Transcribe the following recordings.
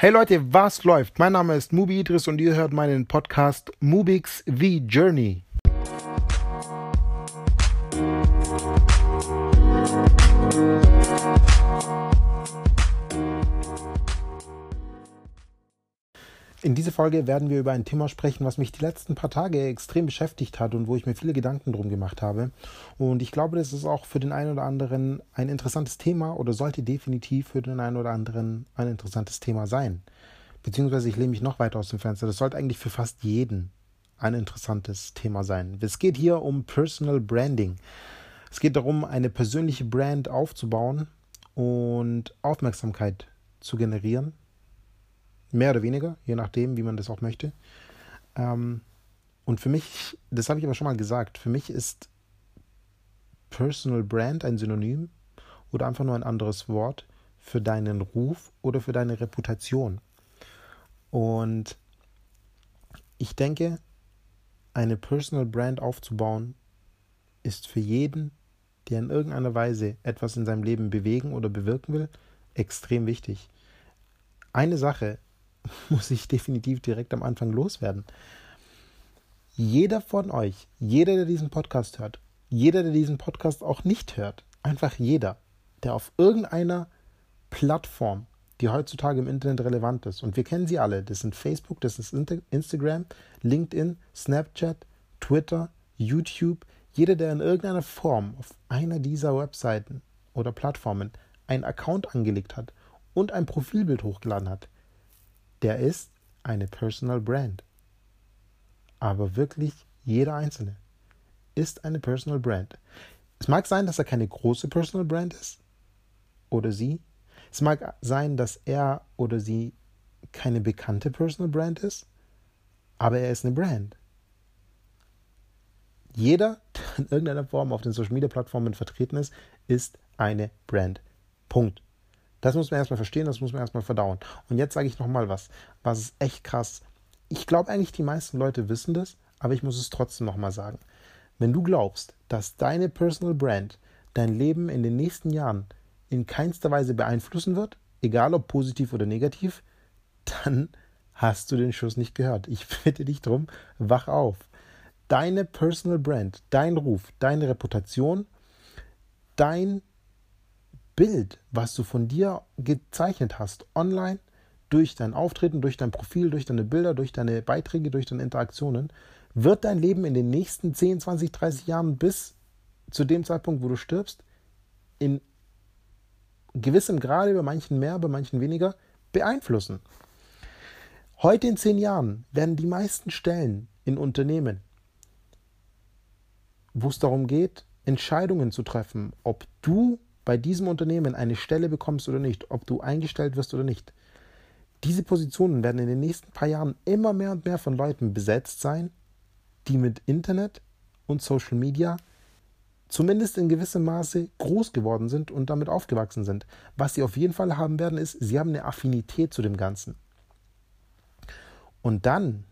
Hey Leute, was läuft? Mein Name ist Mubi Idris und ihr hört meinen Podcast Mubix The Journey. In dieser Folge werden wir über ein Thema sprechen, was mich die letzten paar Tage extrem beschäftigt hat und wo ich mir viele Gedanken drum gemacht habe. Und ich glaube, das ist auch für den einen oder anderen ein interessantes Thema oder sollte definitiv für den einen oder anderen ein interessantes Thema sein. Beziehungsweise ich lehne mich noch weiter aus dem Fenster. Das sollte eigentlich für fast jeden ein interessantes Thema sein. Es geht hier um Personal Branding. Es geht darum, eine persönliche Brand aufzubauen und Aufmerksamkeit zu generieren Mehr oder weniger, je nachdem, wie man das auch möchte. Ähm, und für mich, das habe ich aber schon mal gesagt, für mich ist Personal Brand ein Synonym oder einfach nur ein anderes Wort für deinen Ruf oder für deine Reputation. Und ich denke, eine Personal Brand aufzubauen, ist für jeden, der in irgendeiner Weise etwas in seinem Leben bewegen oder bewirken will, extrem wichtig. Eine Sache muss ich definitiv direkt am Anfang loswerden. Jeder von euch, jeder, der diesen Podcast hört, jeder, der diesen Podcast auch nicht hört, einfach jeder, der auf irgendeiner Plattform, die heutzutage im Internet relevant ist, und wir kennen sie alle, das sind Facebook, das ist Instagram, LinkedIn, Snapchat, Twitter, YouTube, jeder, der in irgendeiner Form auf einer dieser Webseiten oder Plattformen einen Account angelegt hat und ein Profilbild hochgeladen hat, der ist eine Personal Brand. Aber wirklich jeder einzelne ist eine Personal Brand. Es mag sein, dass er keine große Personal Brand ist oder sie. Es mag sein, dass er oder sie keine bekannte Personal Brand ist, aber er ist eine Brand. Jeder, der in irgendeiner Form auf den Social Media Plattformen vertreten ist, ist eine Brand. Punkt. Das muss man erstmal verstehen, das muss man erstmal verdauen. Und jetzt sage ich nochmal was, was ist echt krass. Ich glaube eigentlich, die meisten Leute wissen das, aber ich muss es trotzdem nochmal sagen. Wenn du glaubst, dass deine Personal Brand dein Leben in den nächsten Jahren in keinster Weise beeinflussen wird, egal ob positiv oder negativ, dann hast du den Schuss nicht gehört. Ich bitte dich drum, wach auf. Deine Personal Brand, dein Ruf, deine Reputation, dein Bild, was du von dir gezeichnet hast, online, durch dein Auftreten, durch dein Profil, durch deine Bilder, durch deine Beiträge, durch deine Interaktionen, wird dein Leben in den nächsten 10, 20, 30 Jahren bis zu dem Zeitpunkt, wo du stirbst, in gewissem Grade, bei manchen mehr, bei manchen weniger, beeinflussen. Heute in zehn Jahren werden die meisten Stellen in Unternehmen, wo es darum geht, Entscheidungen zu treffen, ob du bei diesem Unternehmen eine Stelle bekommst oder nicht, ob du eingestellt wirst oder nicht, diese Positionen werden in den nächsten paar Jahren immer mehr und mehr von Leuten besetzt sein, die mit Internet und Social Media zumindest in gewissem Maße groß geworden sind und damit aufgewachsen sind. Was sie auf jeden Fall haben werden, ist, sie haben eine Affinität zu dem Ganzen. Und dann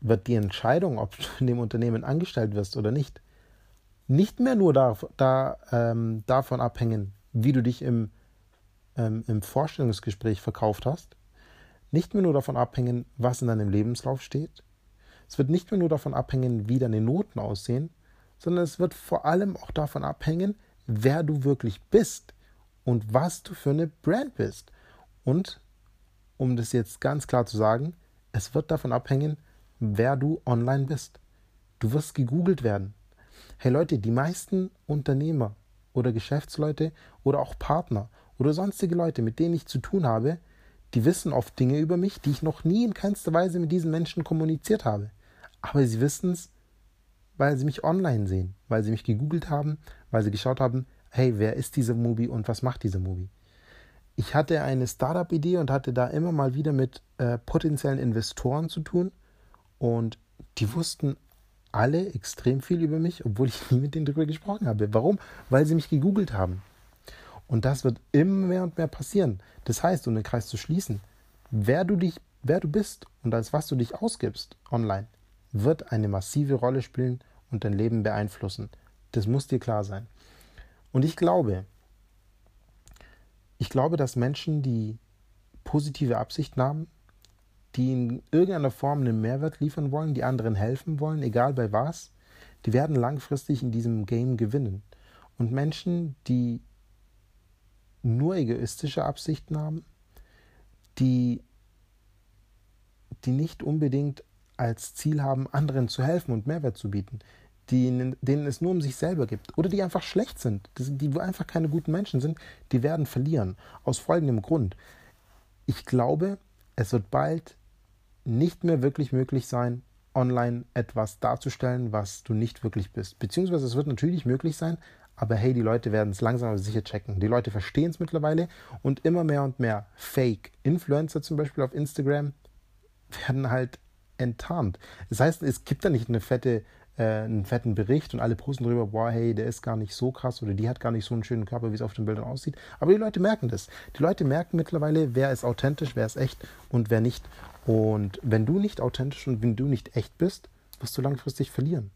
wird die Entscheidung, ob du in dem Unternehmen angestellt wirst oder nicht, nicht mehr nur da, da, ähm, davon abhängen, wie du dich im, ähm, im Vorstellungsgespräch verkauft hast, nicht mehr nur davon abhängen, was in deinem Lebenslauf steht, es wird nicht mehr nur davon abhängen, wie deine Noten aussehen, sondern es wird vor allem auch davon abhängen, wer du wirklich bist und was du für eine Brand bist. Und um das jetzt ganz klar zu sagen, es wird davon abhängen, wer du online bist. Du wirst gegoogelt werden. Hey Leute, die meisten Unternehmer oder Geschäftsleute oder auch Partner oder sonstige Leute, mit denen ich zu tun habe, die wissen oft Dinge über mich, die ich noch nie in keinster Weise mit diesen Menschen kommuniziert habe. Aber sie wissen es, weil sie mich online sehen, weil sie mich gegoogelt haben, weil sie geschaut haben, hey, wer ist dieser Movie und was macht dieser Movie? Ich hatte eine Startup-Idee und hatte da immer mal wieder mit äh, potenziellen Investoren zu tun und die wussten alle extrem viel über mich, obwohl ich nie mit denen darüber gesprochen habe. Warum? Weil sie mich gegoogelt haben. Und das wird immer mehr und mehr passieren. Das heißt, um den Kreis zu schließen, wer du dich, wer du bist und als was du dich ausgibst online, wird eine massive Rolle spielen und dein Leben beeinflussen. Das muss dir klar sein. Und ich glaube, ich glaube, dass Menschen, die positive Absichten haben, die in irgendeiner Form einen Mehrwert liefern wollen, die anderen helfen wollen, egal bei was, die werden langfristig in diesem Game gewinnen. Und Menschen, die nur egoistische Absichten haben, die, die nicht unbedingt als Ziel haben, anderen zu helfen und Mehrwert zu bieten, die, denen es nur um sich selber gibt oder die einfach schlecht sind, die einfach keine guten Menschen sind, die werden verlieren. Aus folgendem Grund. Ich glaube, es wird bald nicht mehr wirklich möglich sein, online etwas darzustellen, was du nicht wirklich bist. Beziehungsweise es wird natürlich möglich sein, aber hey, die Leute werden es langsam aber sicher checken. Die Leute verstehen es mittlerweile und immer mehr und mehr Fake-Influencer zum Beispiel auf Instagram werden halt enttarnt. Das heißt, es gibt da nicht eine fette, äh, einen fetten Bericht und alle posten drüber, boah, hey, der ist gar nicht so krass oder die hat gar nicht so einen schönen Körper, wie es auf den Bildern aussieht. Aber die Leute merken das. Die Leute merken mittlerweile, wer ist authentisch, wer ist echt und wer nicht. Und wenn du nicht authentisch und wenn du nicht echt bist, wirst du langfristig verlieren.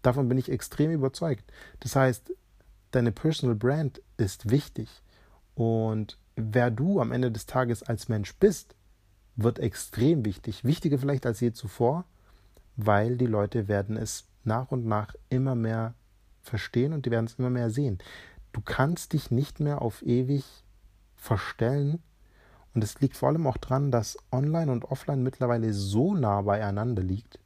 Davon bin ich extrem überzeugt. Das heißt, deine Personal Brand ist wichtig. Und wer du am Ende des Tages als Mensch bist, wird extrem wichtig. Wichtiger vielleicht als je zuvor, weil die Leute werden es nach und nach immer mehr verstehen und die werden es immer mehr sehen. Du kannst dich nicht mehr auf ewig verstellen. Und es liegt vor allem auch daran, dass Online und Offline mittlerweile so nah beieinander liegt.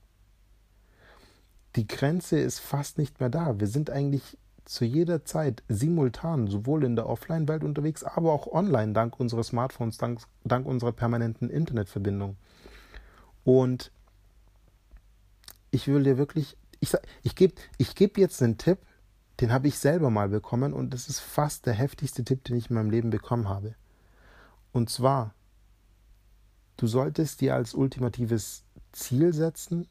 Die Grenze ist fast nicht mehr da. Wir sind eigentlich zu jeder Zeit simultan sowohl in der Offline-Welt unterwegs, aber auch online dank unserer Smartphones, dank, dank unserer permanenten Internetverbindung. Und ich will dir wirklich, ich, ich gebe ich geb jetzt einen Tipp, den habe ich selber mal bekommen und das ist fast der heftigste Tipp, den ich in meinem Leben bekommen habe. Und zwar, du solltest dir als ultimatives Ziel setzen,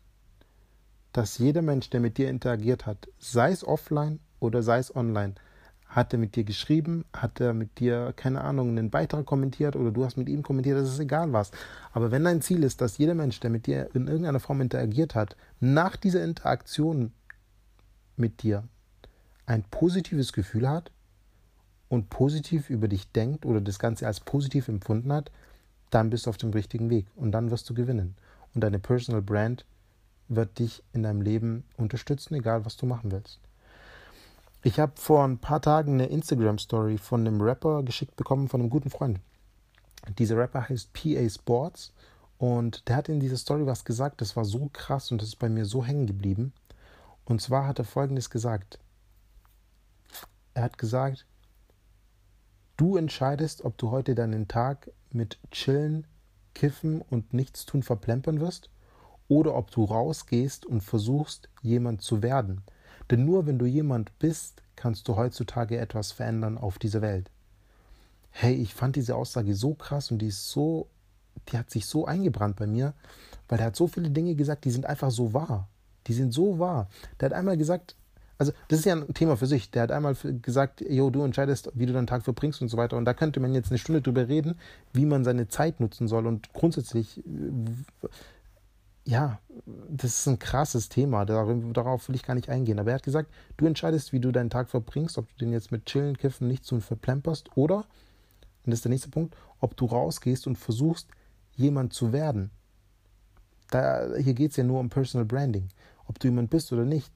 dass jeder Mensch, der mit dir interagiert hat, sei es offline oder sei es online, hat er mit dir geschrieben, hat er mit dir, keine Ahnung, einen Beitrag kommentiert oder du hast mit ihm kommentiert, das ist egal was. Aber wenn dein Ziel ist, dass jeder Mensch, der mit dir in irgendeiner Form interagiert hat, nach dieser Interaktion mit dir ein positives Gefühl hat und positiv über dich denkt oder das Ganze als positiv empfunden hat, dann bist du auf dem richtigen Weg und dann wirst du gewinnen. Und deine Personal Brand wird dich in deinem Leben unterstützen, egal was du machen willst. Ich habe vor ein paar Tagen eine Instagram-Story von einem Rapper geschickt bekommen, von einem guten Freund. Dieser Rapper heißt PA Sports und der hat in dieser Story was gesagt, das war so krass und das ist bei mir so hängen geblieben. Und zwar hat er folgendes gesagt. Er hat gesagt, du entscheidest, ob du heute deinen Tag mit Chillen, Kiffen und Nichtstun verplempern wirst oder ob du rausgehst und versuchst, jemand zu werden. Denn nur wenn du jemand bist, kannst du heutzutage etwas verändern auf dieser Welt. Hey, ich fand diese Aussage so krass und die ist so, die hat sich so eingebrannt bei mir, weil er hat so viele Dinge gesagt, die sind einfach so wahr. Die sind so wahr. Der hat einmal gesagt, also das ist ja ein Thema für sich. Der hat einmal gesagt, jo, du entscheidest, wie du deinen Tag verbringst und so weiter. Und da könnte man jetzt eine Stunde drüber reden, wie man seine Zeit nutzen soll und grundsätzlich ja, das ist ein krasses Thema, darauf will ich gar nicht eingehen. Aber er hat gesagt, du entscheidest, wie du deinen Tag verbringst, ob du den jetzt mit Chillen, Kiffen, nichts und verplemperst oder, und das ist der nächste Punkt, ob du rausgehst und versuchst, jemand zu werden. Da, hier geht es ja nur um Personal Branding. Ob du jemand bist oder nicht.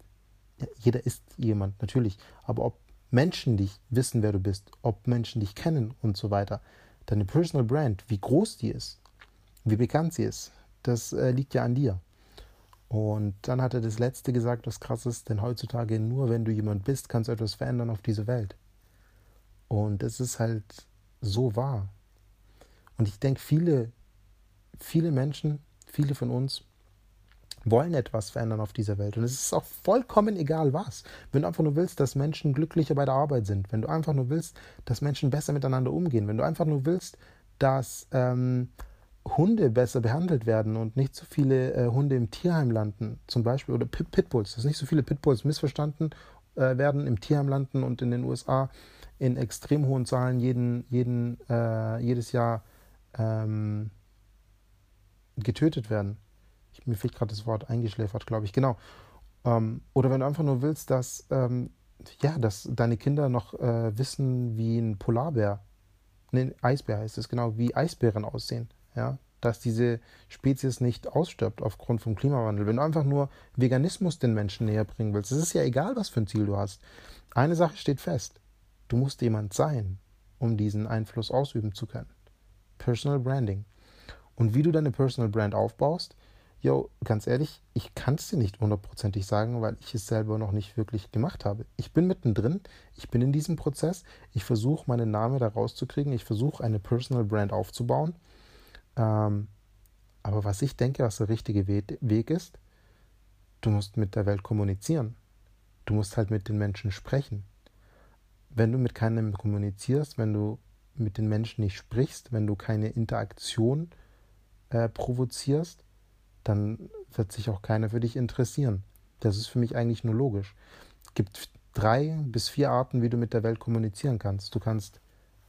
Jeder ist jemand, natürlich. Aber ob Menschen dich wissen, wer du bist, ob Menschen dich kennen und so weiter. Deine Personal Brand, wie groß die ist, wie bekannt sie ist, das äh, liegt ja an dir. Und dann hat er das Letzte gesagt, was krass ist, denn heutzutage nur wenn du jemand bist, kannst du etwas verändern auf dieser Welt. Und es ist halt so wahr. Und ich denke, viele, viele Menschen, viele von uns wollen etwas verändern auf dieser Welt. Und es ist auch vollkommen egal was. Wenn du einfach nur willst, dass Menschen glücklicher bei der Arbeit sind, wenn du einfach nur willst, dass Menschen besser miteinander umgehen, wenn du einfach nur willst, dass ähm, Hunde besser behandelt werden und nicht so viele äh, Hunde im Tierheim landen, zum Beispiel, oder Pit Pitbulls, dass nicht so viele Pitbulls missverstanden äh, werden, im Tierheim landen und in den USA in extrem hohen Zahlen jeden, jeden, äh, jedes Jahr ähm, getötet werden. Ich, mir fehlt gerade das Wort eingeschläfert, glaube ich, genau. Ähm, oder wenn du einfach nur willst, dass, ähm, ja, dass deine Kinder noch äh, wissen, wie ein Polarbär ne, Eisbär heißt es genau, wie Eisbären aussehen. Ja, dass diese Spezies nicht ausstirbt aufgrund vom Klimawandel. Wenn du einfach nur Veganismus den Menschen näher bringen willst, es ist ja egal, was für ein Ziel du hast. Eine Sache steht fest. Du musst jemand sein, um diesen Einfluss ausüben zu können. Personal Branding. Und wie du deine Personal Brand aufbaust, yo, ganz ehrlich, ich kann es dir nicht hundertprozentig sagen, weil ich es selber noch nicht wirklich gemacht habe. Ich bin mittendrin, ich bin in diesem Prozess, ich versuche meinen Namen da rauszukriegen, ich versuche eine Personal Brand aufzubauen. Ähm, aber was ich denke, was der richtige Weg ist, du musst mit der Welt kommunizieren. Du musst halt mit den Menschen sprechen. Wenn du mit keinem kommunizierst, wenn du mit den Menschen nicht sprichst, wenn du keine Interaktion äh, provozierst, dann wird sich auch keiner für dich interessieren. Das ist für mich eigentlich nur logisch. Es gibt drei bis vier Arten, wie du mit der Welt kommunizieren kannst. Du kannst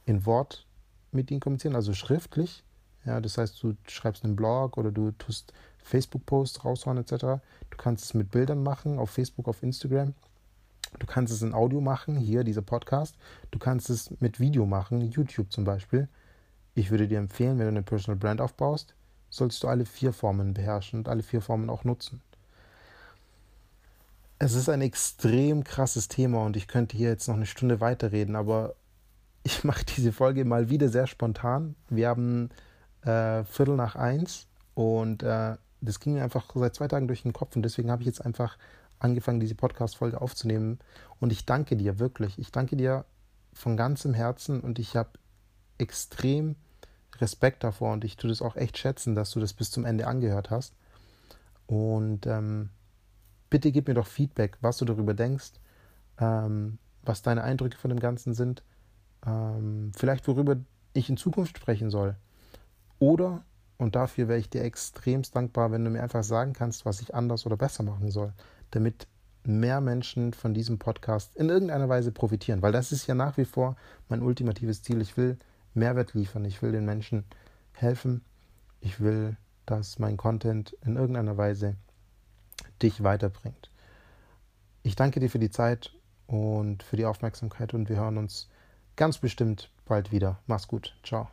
in Wort mit ihnen kommunizieren, also schriftlich. Ja, das heißt, du schreibst einen Blog oder du tust Facebook-Posts raushauen etc. Du kannst es mit Bildern machen auf Facebook, auf Instagram. Du kannst es in Audio machen, hier dieser Podcast. Du kannst es mit Video machen, YouTube zum Beispiel. Ich würde dir empfehlen, wenn du eine Personal Brand aufbaust, sollst du alle vier Formen beherrschen und alle vier Formen auch nutzen. Es ist ein extrem krasses Thema und ich könnte hier jetzt noch eine Stunde weiterreden, aber ich mache diese Folge mal wieder sehr spontan. Wir haben äh, Viertel nach eins und äh, das ging mir einfach seit zwei Tagen durch den Kopf und deswegen habe ich jetzt einfach angefangen, diese Podcast-Folge aufzunehmen. Und ich danke dir wirklich. Ich danke dir von ganzem Herzen und ich habe extrem Respekt davor und ich tue das auch echt schätzen, dass du das bis zum Ende angehört hast. Und ähm, bitte gib mir doch Feedback, was du darüber denkst, ähm, was deine Eindrücke von dem Ganzen sind, ähm, vielleicht worüber ich in Zukunft sprechen soll. Oder, und dafür wäre ich dir extremst dankbar, wenn du mir einfach sagen kannst, was ich anders oder besser machen soll, damit mehr Menschen von diesem Podcast in irgendeiner Weise profitieren. Weil das ist ja nach wie vor mein ultimatives Ziel. Ich will Mehrwert liefern. Ich will den Menschen helfen. Ich will, dass mein Content in irgendeiner Weise dich weiterbringt. Ich danke dir für die Zeit und für die Aufmerksamkeit und wir hören uns ganz bestimmt bald wieder. Mach's gut. Ciao.